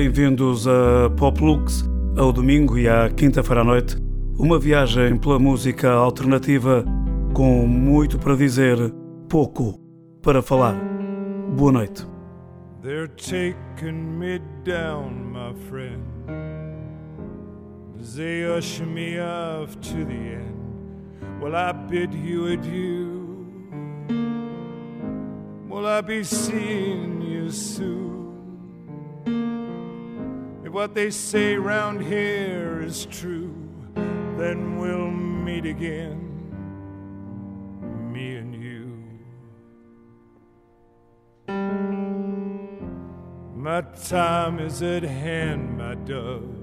Bem-vindos a Poplux, ao domingo e à quinta-feira à noite. Uma viagem pela música alternativa com muito para dizer, pouco para falar. Boa noite. They're taking me down, my friend. As they usher me off to the end. Will I bid you adieu? Will I be seeing you soon? If what they say round here is true, then we'll meet again, me and you. My time is at hand, my dove.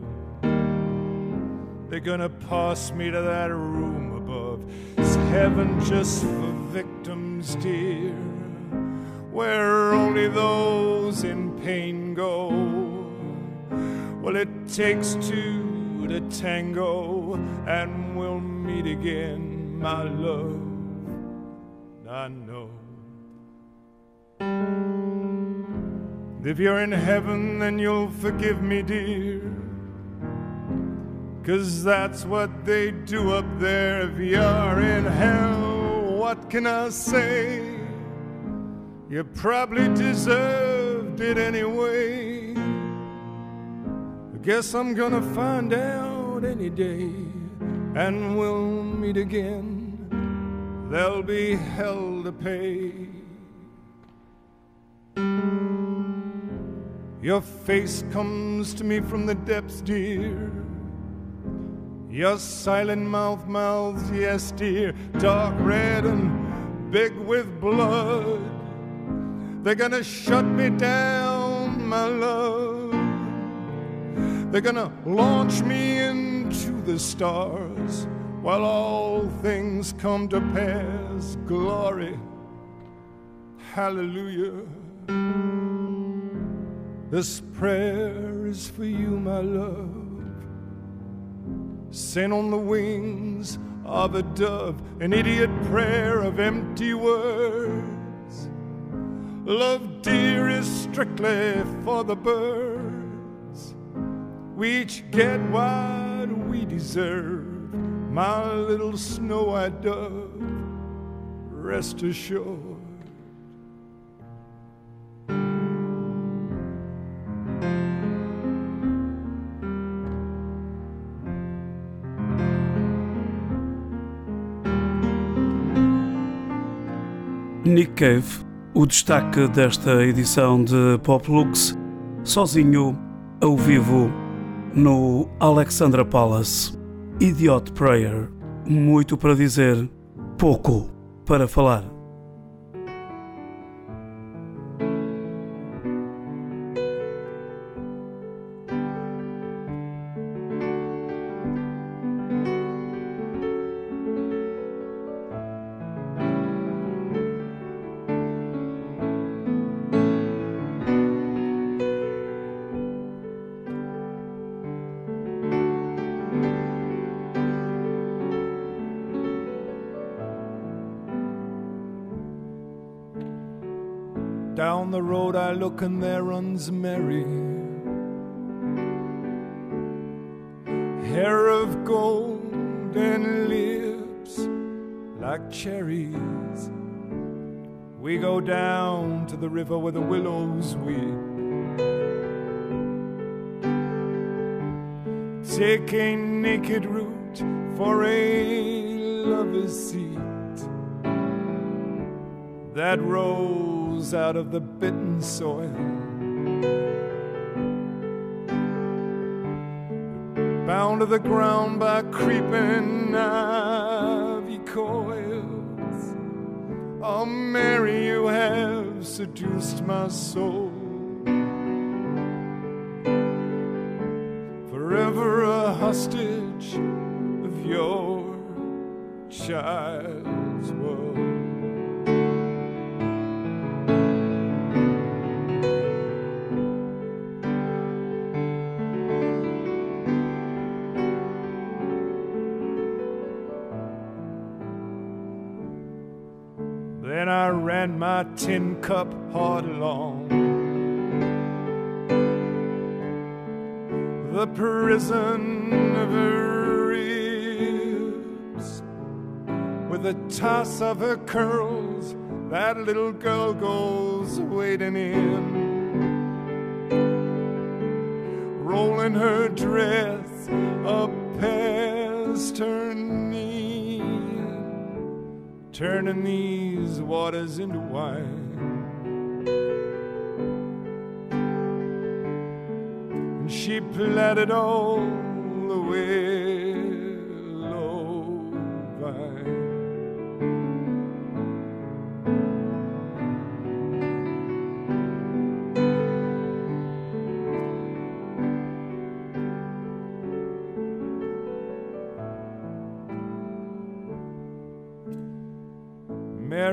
They're gonna pass me to that room above. It's heaven just for victims, dear, where only those in pain go. Takes two to tango, and we'll meet again, my love. I know. If you're in heaven, then you'll forgive me, dear. Cause that's what they do up there. If you're in hell, what can I say? You probably deserved it anyway. Guess I'm gonna find out any day, and we'll meet again. There'll be hell to pay. Your face comes to me from the depths, dear. Your silent mouth mouths, yes, dear, dark red and big with blood. They're gonna shut me down, my love. They're gonna launch me into the stars while all things come to pass. Glory, hallelujah. This prayer is for you, my love. Sent on the wings of a dove, an idiot prayer of empty words. Love, dear, is strictly for the birds. We each get what we deserve, my little snow white dove. Rest assured. Nick Cave, o destaque desta edição de Poplux, sozinho, ao vivo, no Alexandra Palace. Idiot Prayer, muito para dizer, pouco para falar. Down the road I look and there runs Mary. Hair of gold and lips like cherries. We go down to the river where the willows weep. Take a naked route for a lover's seat that out of the bitten soil. Bound to the ground by creeping ivy coils. Oh, Mary, you have seduced my soul. Forever a hostage of your child's world. Tin cup hard along. the prison of her ribs. With a toss of her curls, that little girl goes wading in. Rolling her dress up turning these waters into wine. And she planted all the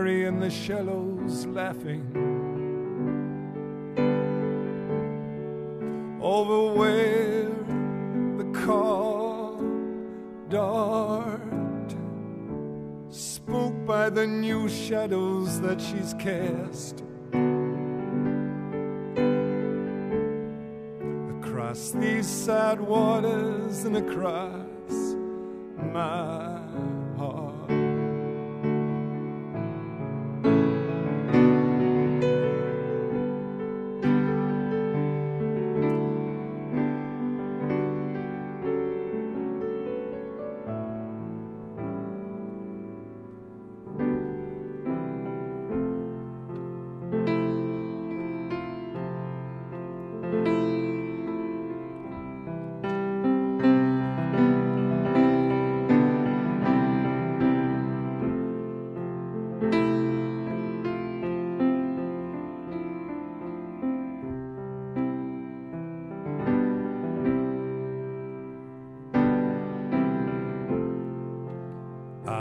In the shallows laughing. Over where the car dart spoke by the new shadows that she's cast. Across these sad waters and across my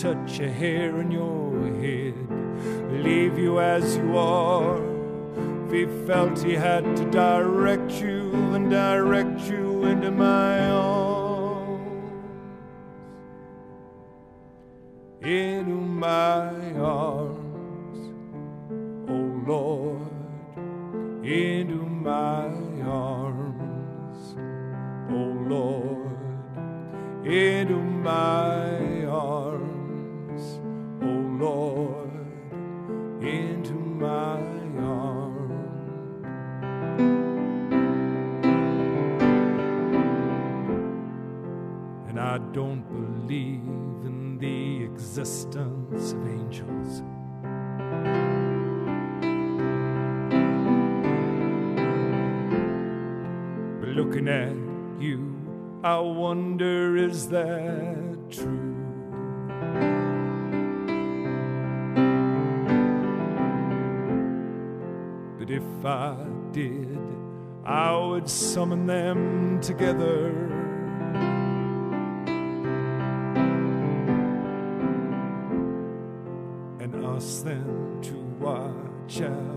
touch a hair on your head, leave you as you are. If he felt he had to direct you and direct you into my looking at you, I wonder is that true? But if I did, I would summon them together. And ask them to watch out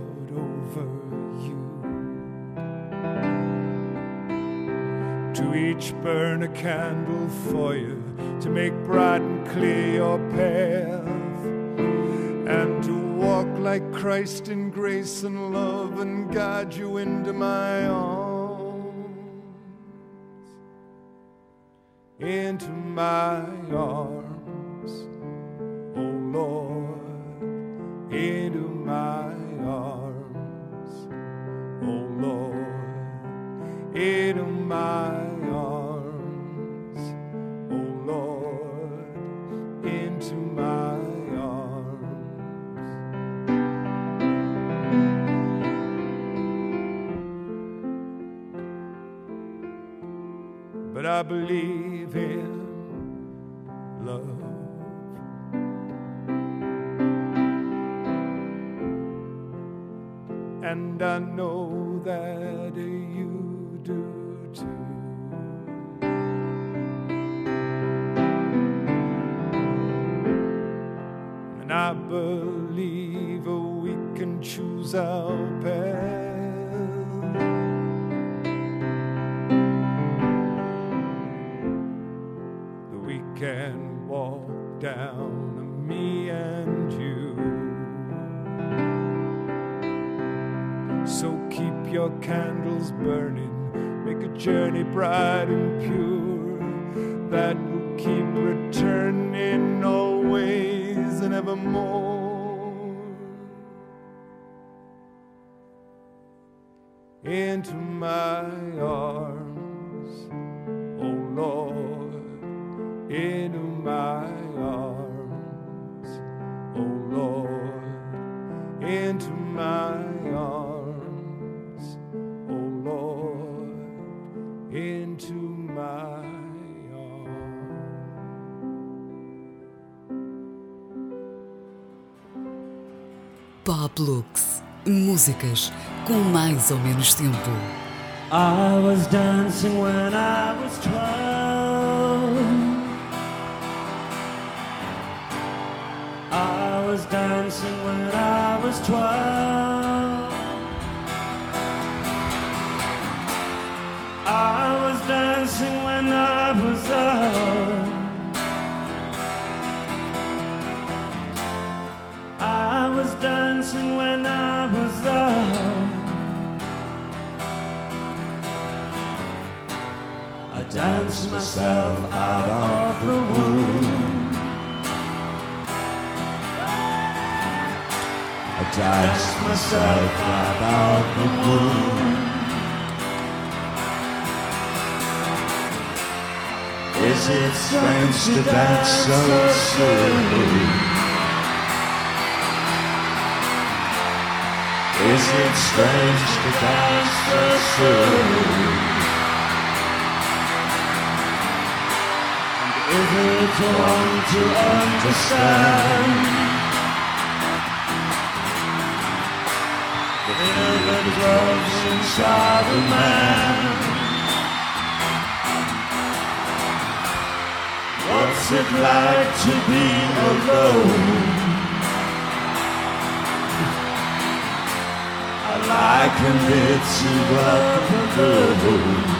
each burn a candle for you to make bright and clear your path. And to walk like Christ in grace and love and guide you into my arms. Into my arms I believe we can choose our path. We can walk down, me and you. So keep your candles burning, make a journey bright and pure músicas com mais ou menos tempo. I was dancing when I was 12. I was dancing when I was 12. I danced myself out of the womb. I danced myself out of the womb. Is it strange to dance so soon? Is it strange to dance so soon? Is it wrong to understand? The fear that dwells inside a man. What's it like to be alone? I liken it to up alone.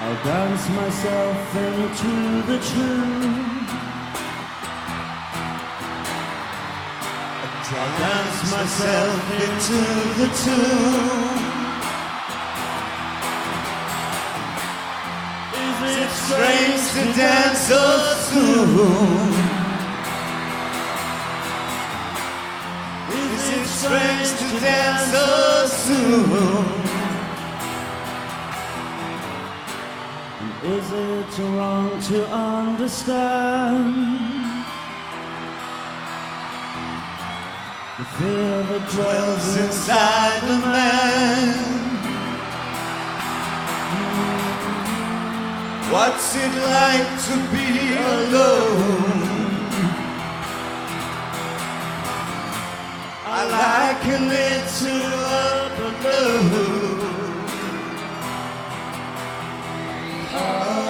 I'll dance myself into the tune. I'll dance myself into the tune. To dance so soon? Is it strange to dance so soon? Is it wrong to understand the fear that dwells inside the man? What's it like to be alone? I liken it to up alone. I've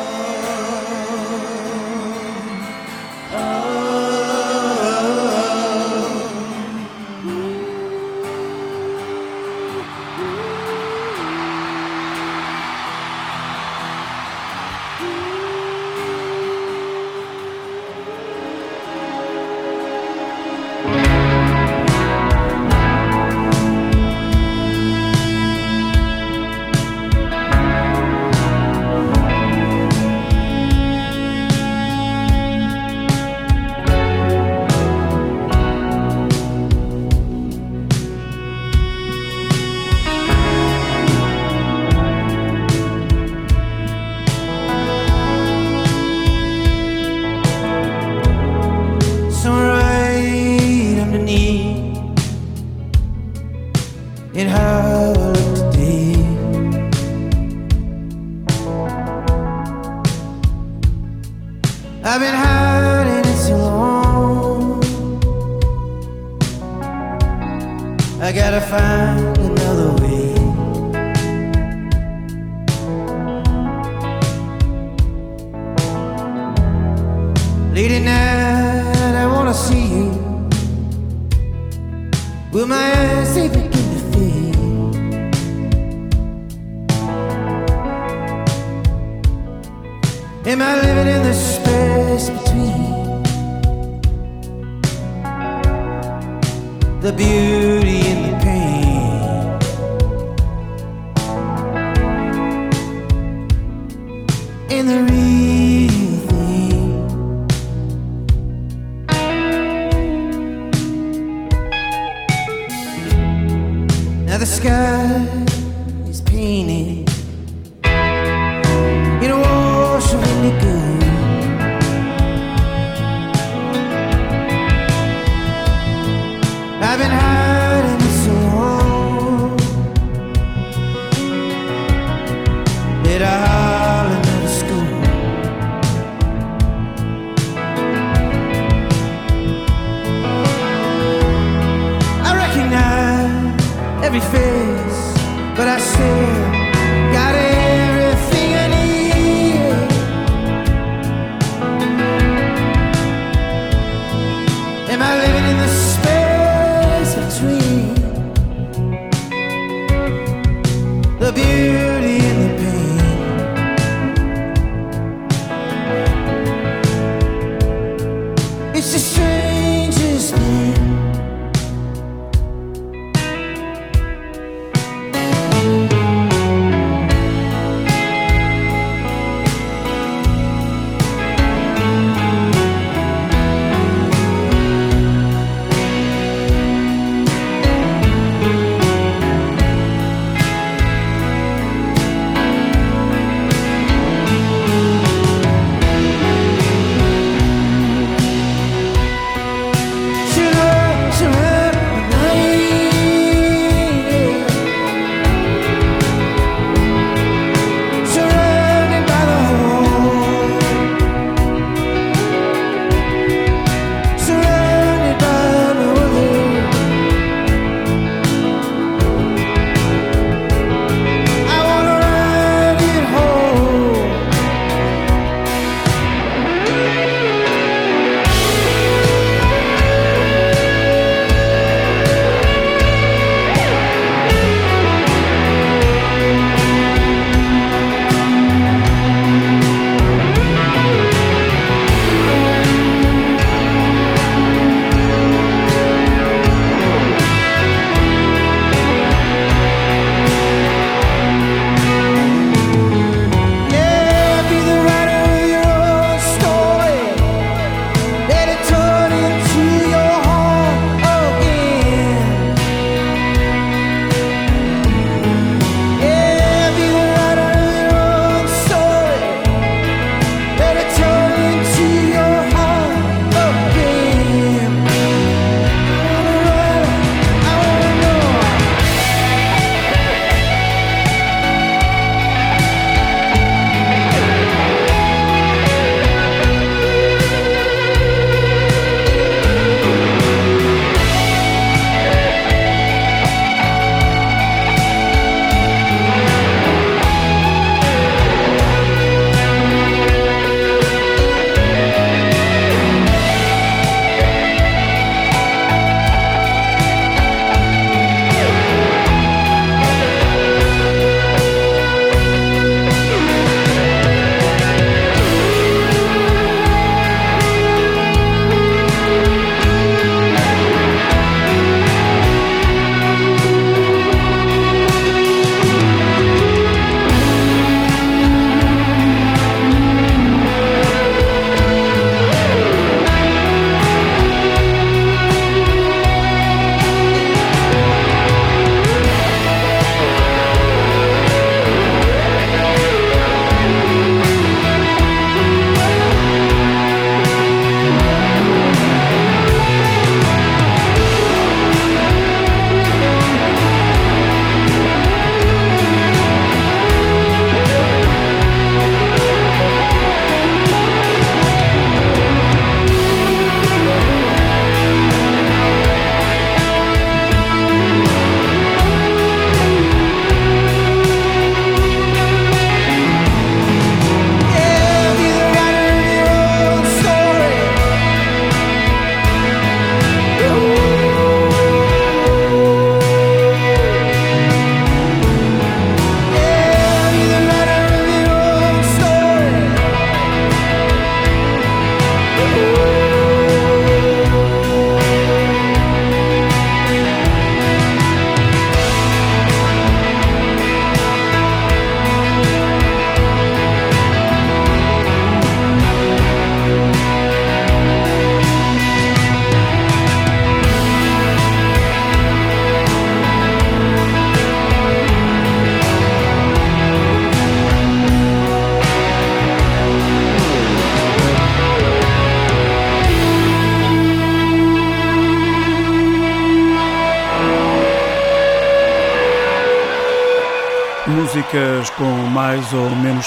I gotta find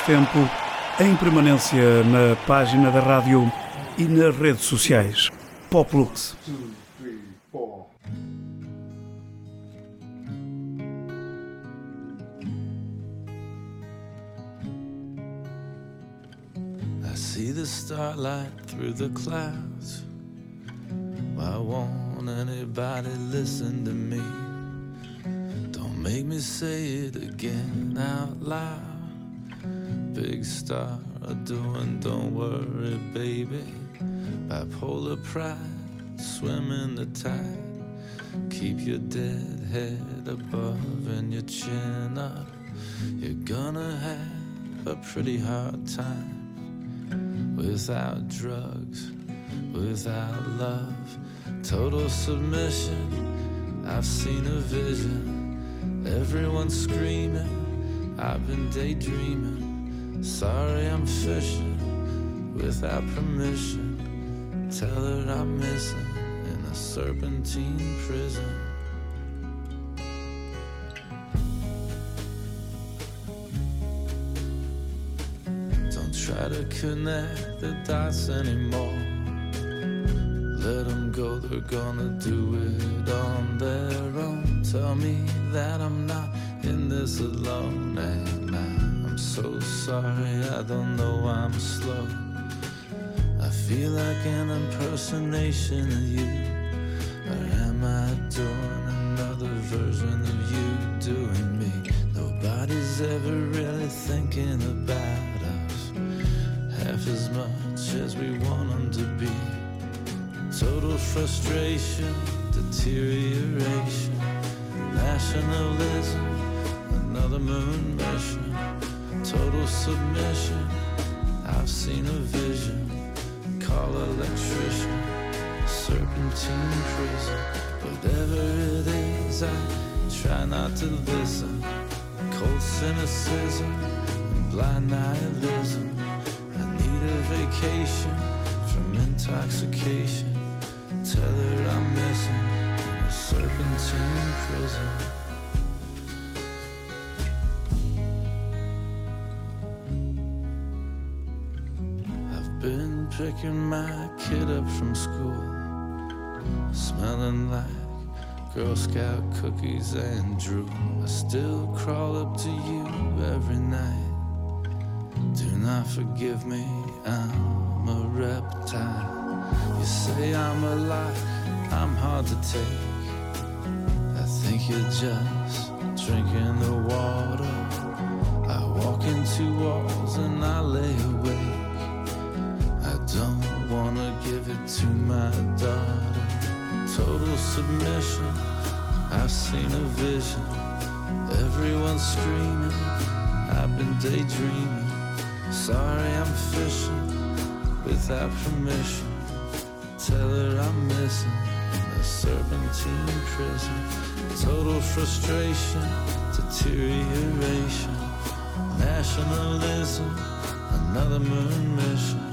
tempo em permanência na página da rádio e nas redes sociais. Poplux. I see the starlight through the clouds. Why won't anybody listen to me? Don't make me say it again out loud. Big star doing, don't worry, baby. Bipolar pride, swim in the tide. Keep your dead head above and your chin up. You're gonna have a pretty hard time without drugs, without love, total submission. I've seen a vision, everyone's screaming. I've been daydreaming. Sorry, I'm fishing without permission. Tell her I'm missing in a serpentine prison. Don't try to connect the dots anymore. Let them go, they're gonna do it on their own. Tell me that I'm not in this alone. Eh? Sorry, I don't know I'm slow. I feel like an impersonation of you. Or am I doing another version of you doing me? Nobody's ever really thinking about us half as much as we want them to be. Total frustration, deterioration, nationalism, another moon mission, total submission. I've seen a vision, call electrician, serpentine prison. Whatever it is, I try not to listen. Cold cynicism and blind nihilism I need a vacation from intoxication. Tell her I'm missing serpentine prison. Picking my kid up from school, smelling like Girl Scout cookies and drool. I still crawl up to you every night. Do not forgive me I'm a reptile. You say I'm alive, I'm hard to take. I think you're just drinking the water. I walk into walls and I lay awake. To my daughter. Total submission, I've seen a vision. Everyone's screaming, I've been daydreaming. Sorry, I'm fishing without permission. Tell her I'm missing a serpentine prison. Total frustration, deterioration, nationalism, another moon mission.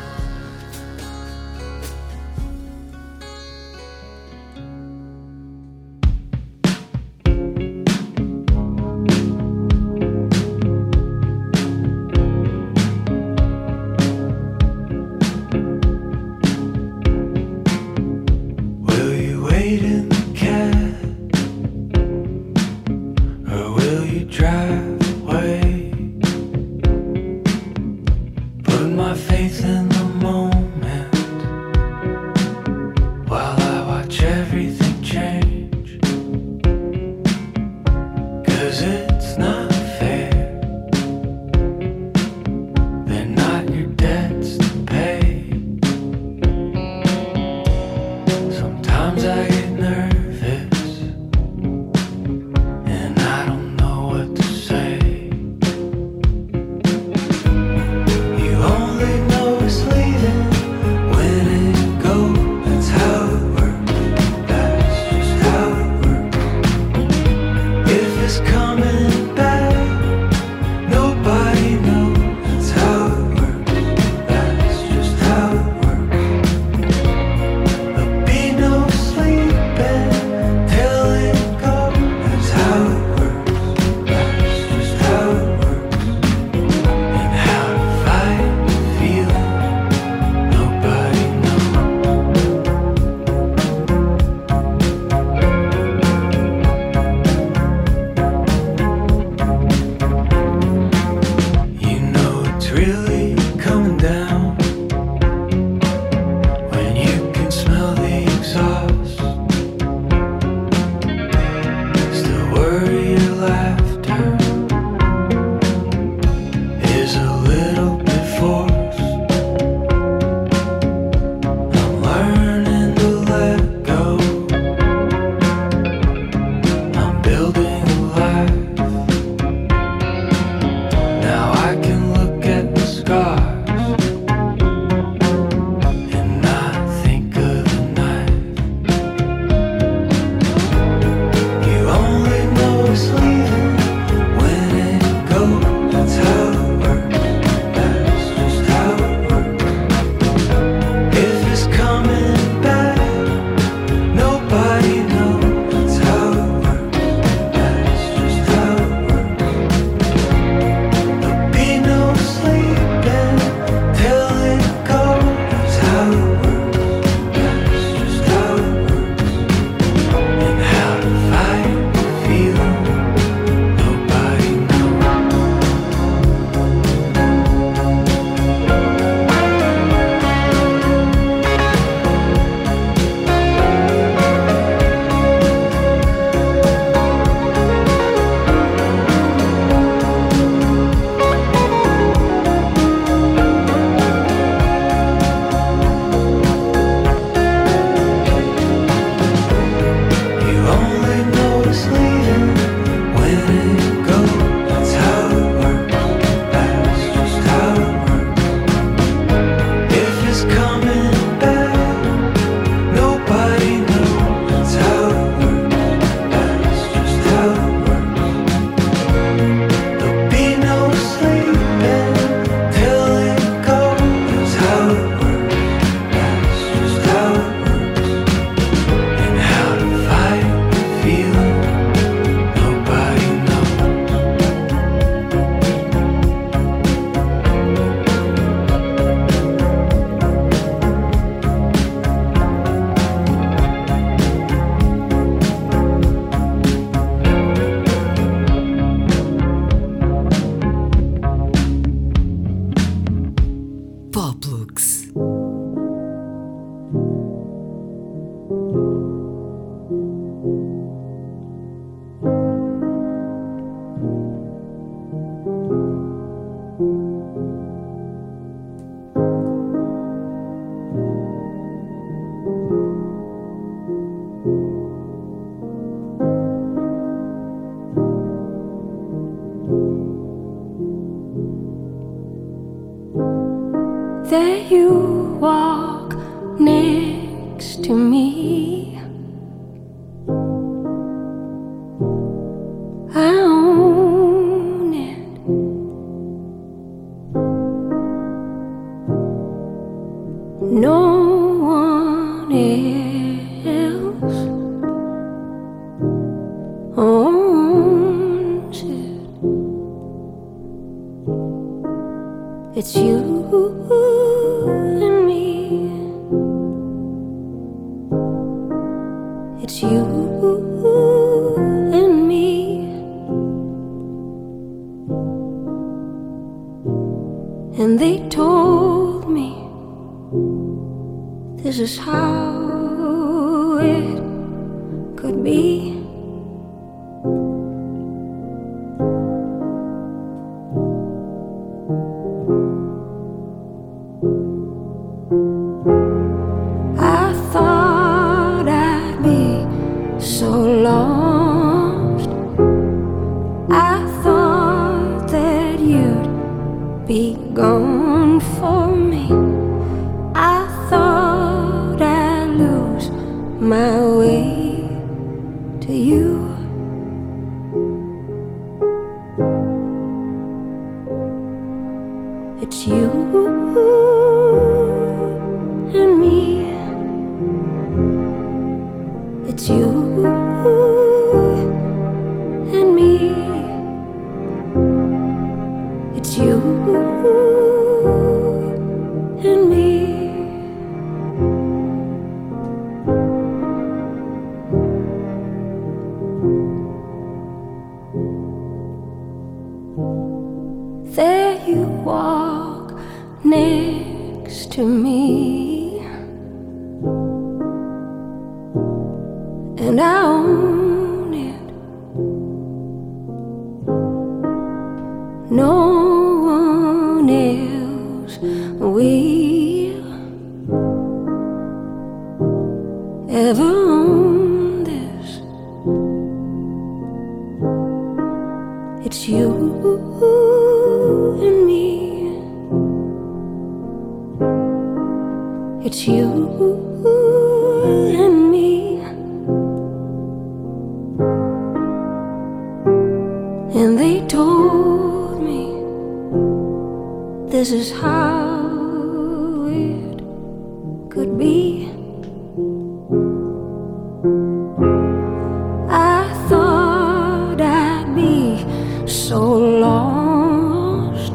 so lost.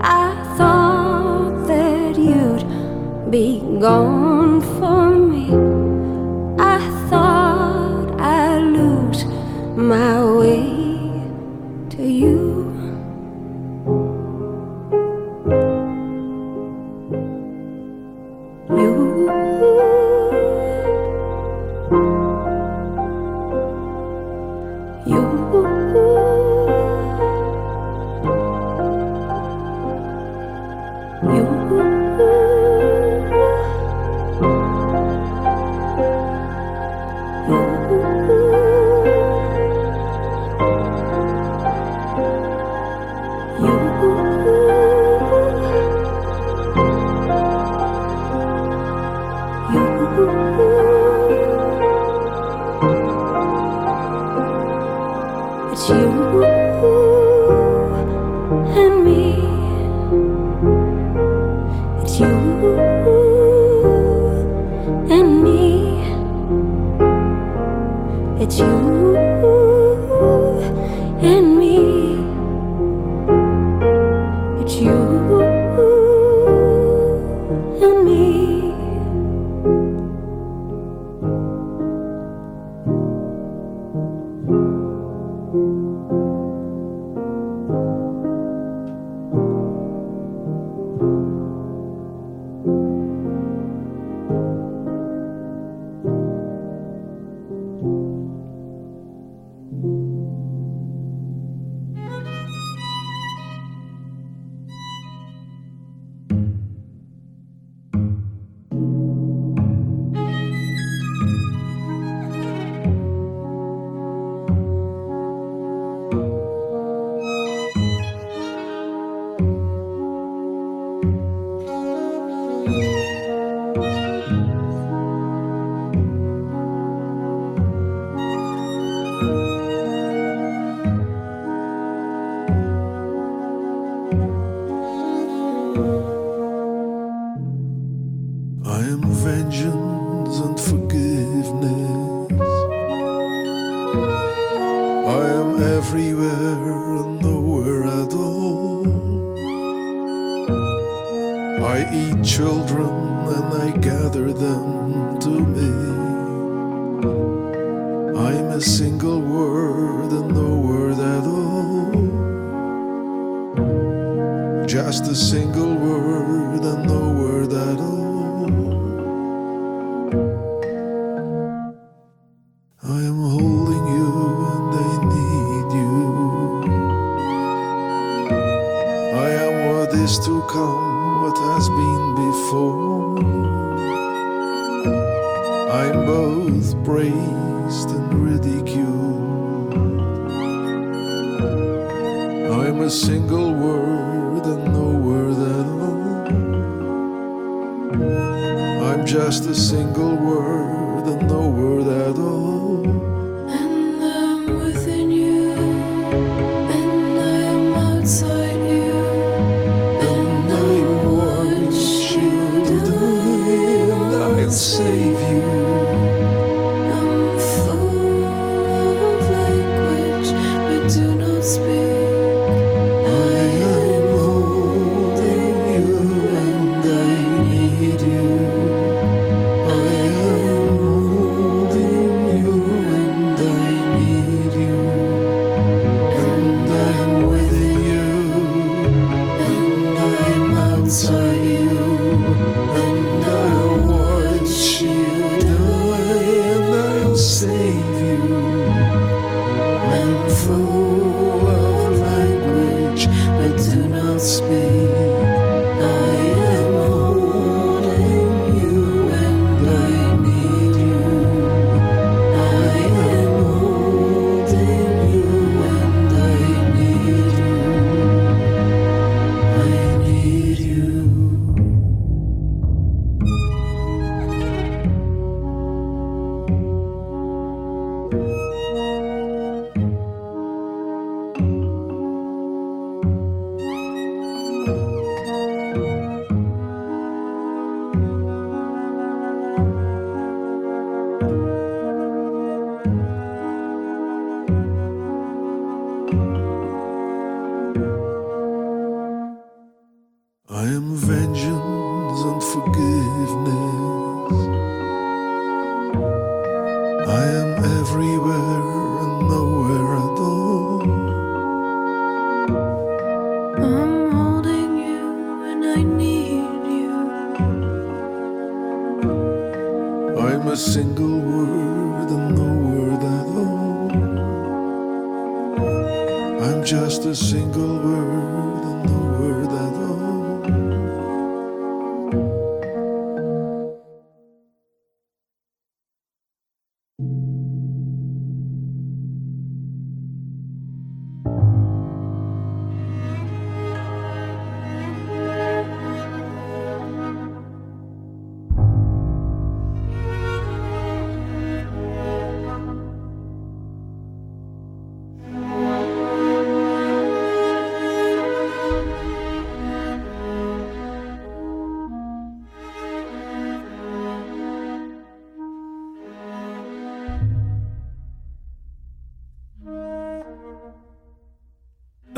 I thought that you'd be gone. Just a single word and no word at all.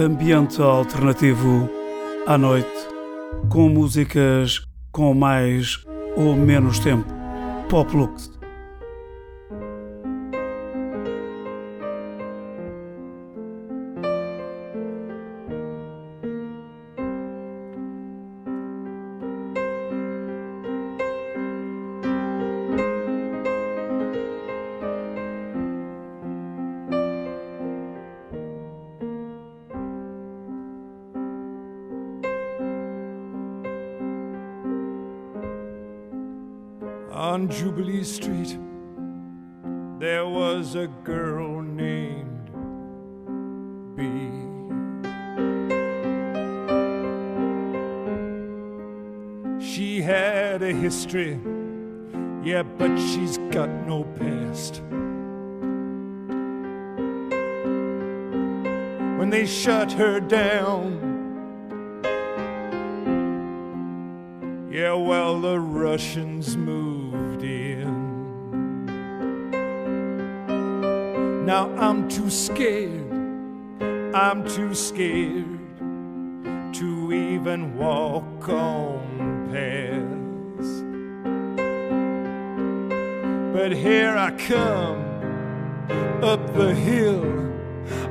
Ambiente alternativo à noite, com músicas com mais ou menos tempo. Pop Lux. On Jubilee Street, there was a girl named Bee. She had a history, yeah, but she's got no past. When they shut her down, Yeah, well, the Russians moved in. Now I'm too scared, I'm too scared to even walk on paths. But here I come up the hill,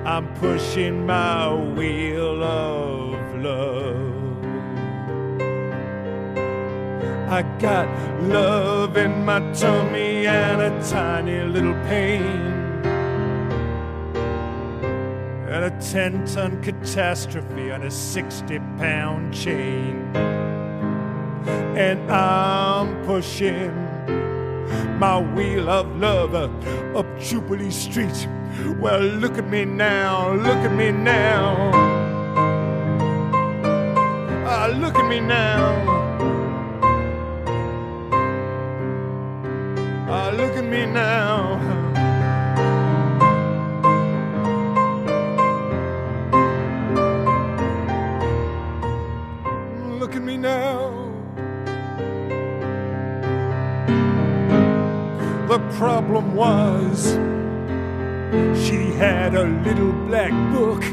I'm pushing my wheel of I got love in my tummy and a tiny little pain. And a 10 ton catastrophe on a 60 pound chain. And I'm pushing my wheel of love up Jubilee Street. Well, look at me now, look at me now. Ah, look at me now. Had a little black book.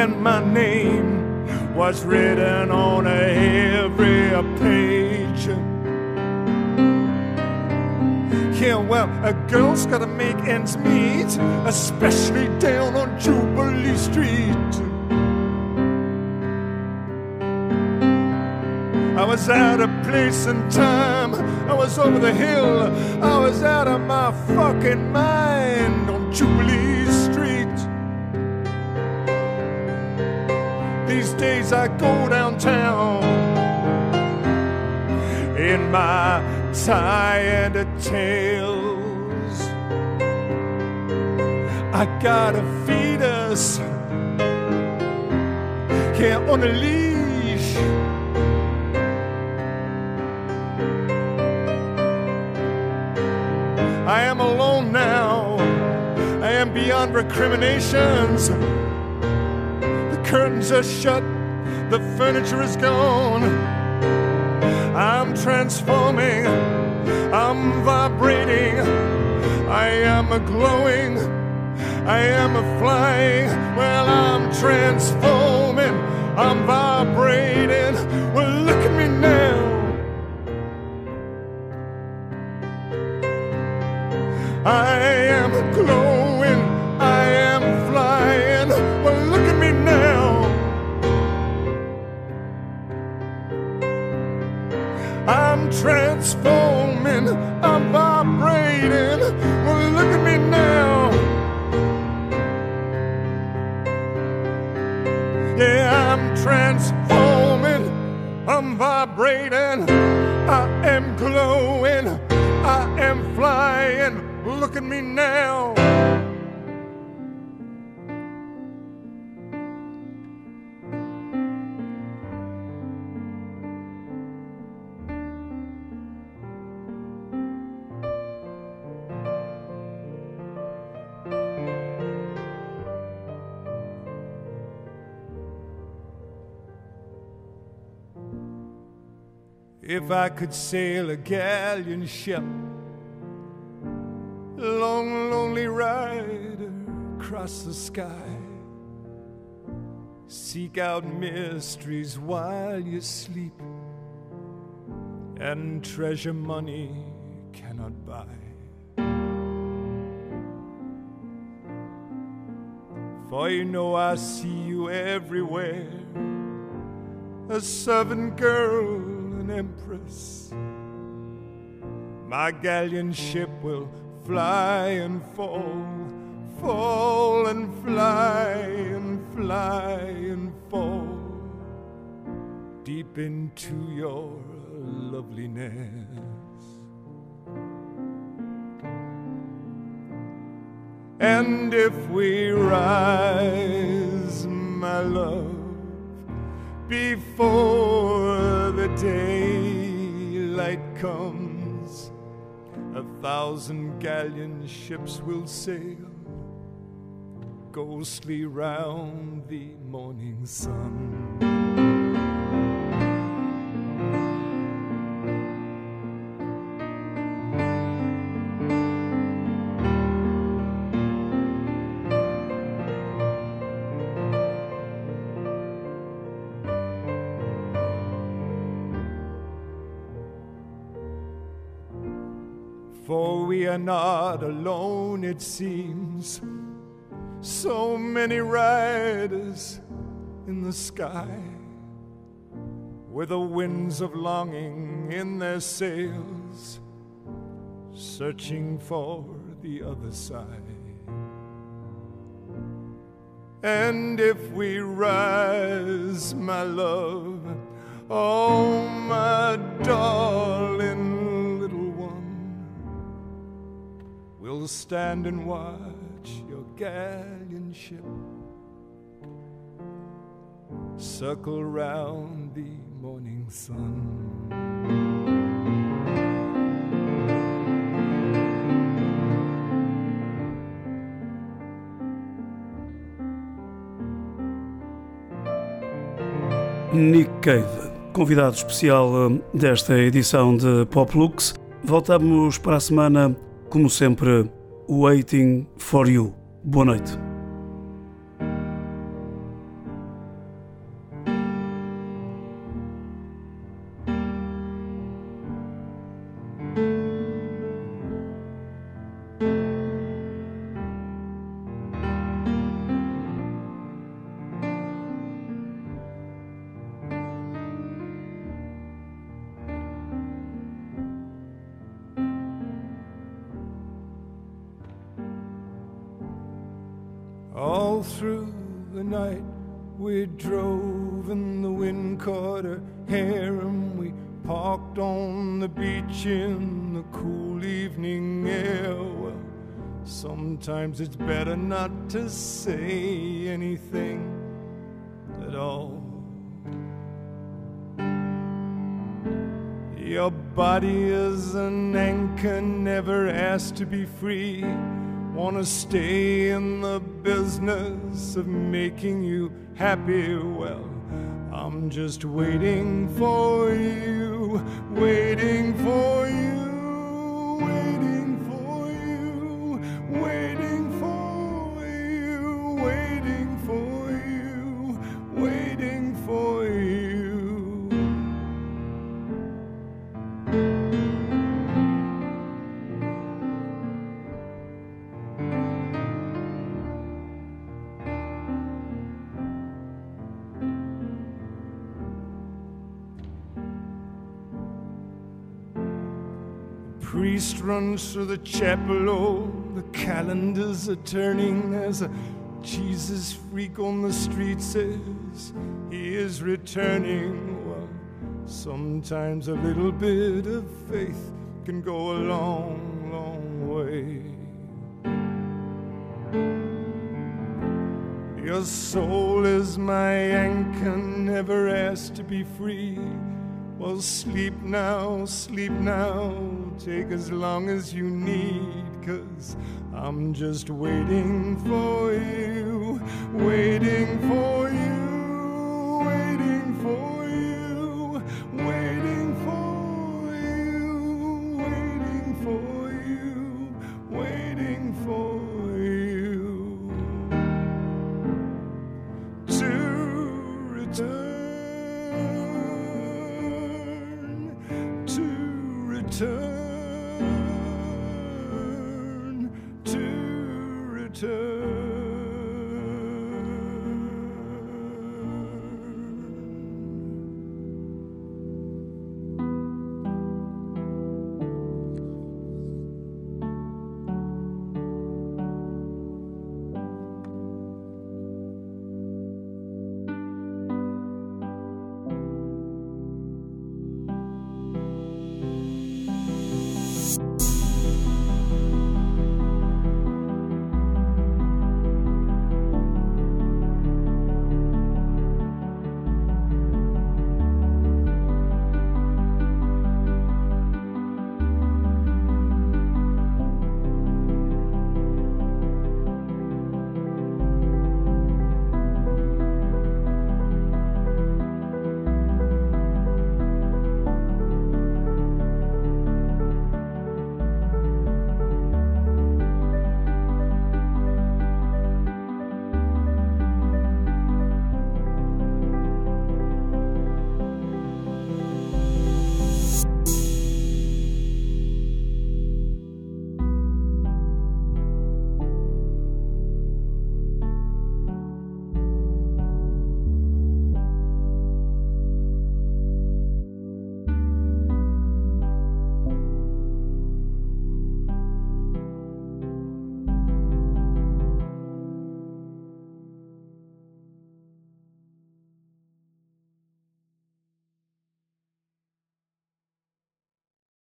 And my name was written on every page. Yeah, well, a girl's gotta make ends meet, especially down of place and time. I was over the hill. I was out of my fucking mind on Jubilee Street. These days I go downtown in my tie and a tails. I gotta a fetus, yeah, on a beyond recriminations. The curtains are shut. The furniture is gone. I'm transforming. I'm vibrating. I am a glowing. I am a flying. Well, I'm transforming. I'm vibrating. Well, look at me now. I am glowing, I transforming, I'm vibrating. Well, look at me now. Yeah, I'm transforming, I'm vibrating. I am glowing, I am flying. Look at me now. If I could sail a galleon ship long, lonely ride across the sky. Seek out mysteries while you sleep, and treasure money cannot buy. For you know I see you everywhere, a servant girl, an empress. My galleon ship will fly and fall, fall and fly and fly and fall deep into your loveliness. And if we rise, my love, before the daylight comes, a thousand galleon ships will sail ghostly round the morning sun. Are not alone, it seems. So many riders in the sky, with the winds of longing in their sails, searching for the other side. And if we rise, my love, oh, my darling we'll stand and watch your galleon ship circle round the morning sun. Nick Cave, convidado especial hum, desta edição de Pop Lux. Voltamos para a semana, como sempre, Waiting for You. Boa noite. Wanna stay in the business of making you happy? Well, I'm just waiting for you, waiting for you, runs through the chapel. Oh, the calendars are turning as a Jesus freak on the street says he is returning. Well, sometimes a little bit of faith can go a long, long way. Your soul is my anchor, never asked to be free. Well, sleep now, sleep now, take as long as you need, cause I'm just waiting for you, waiting for you,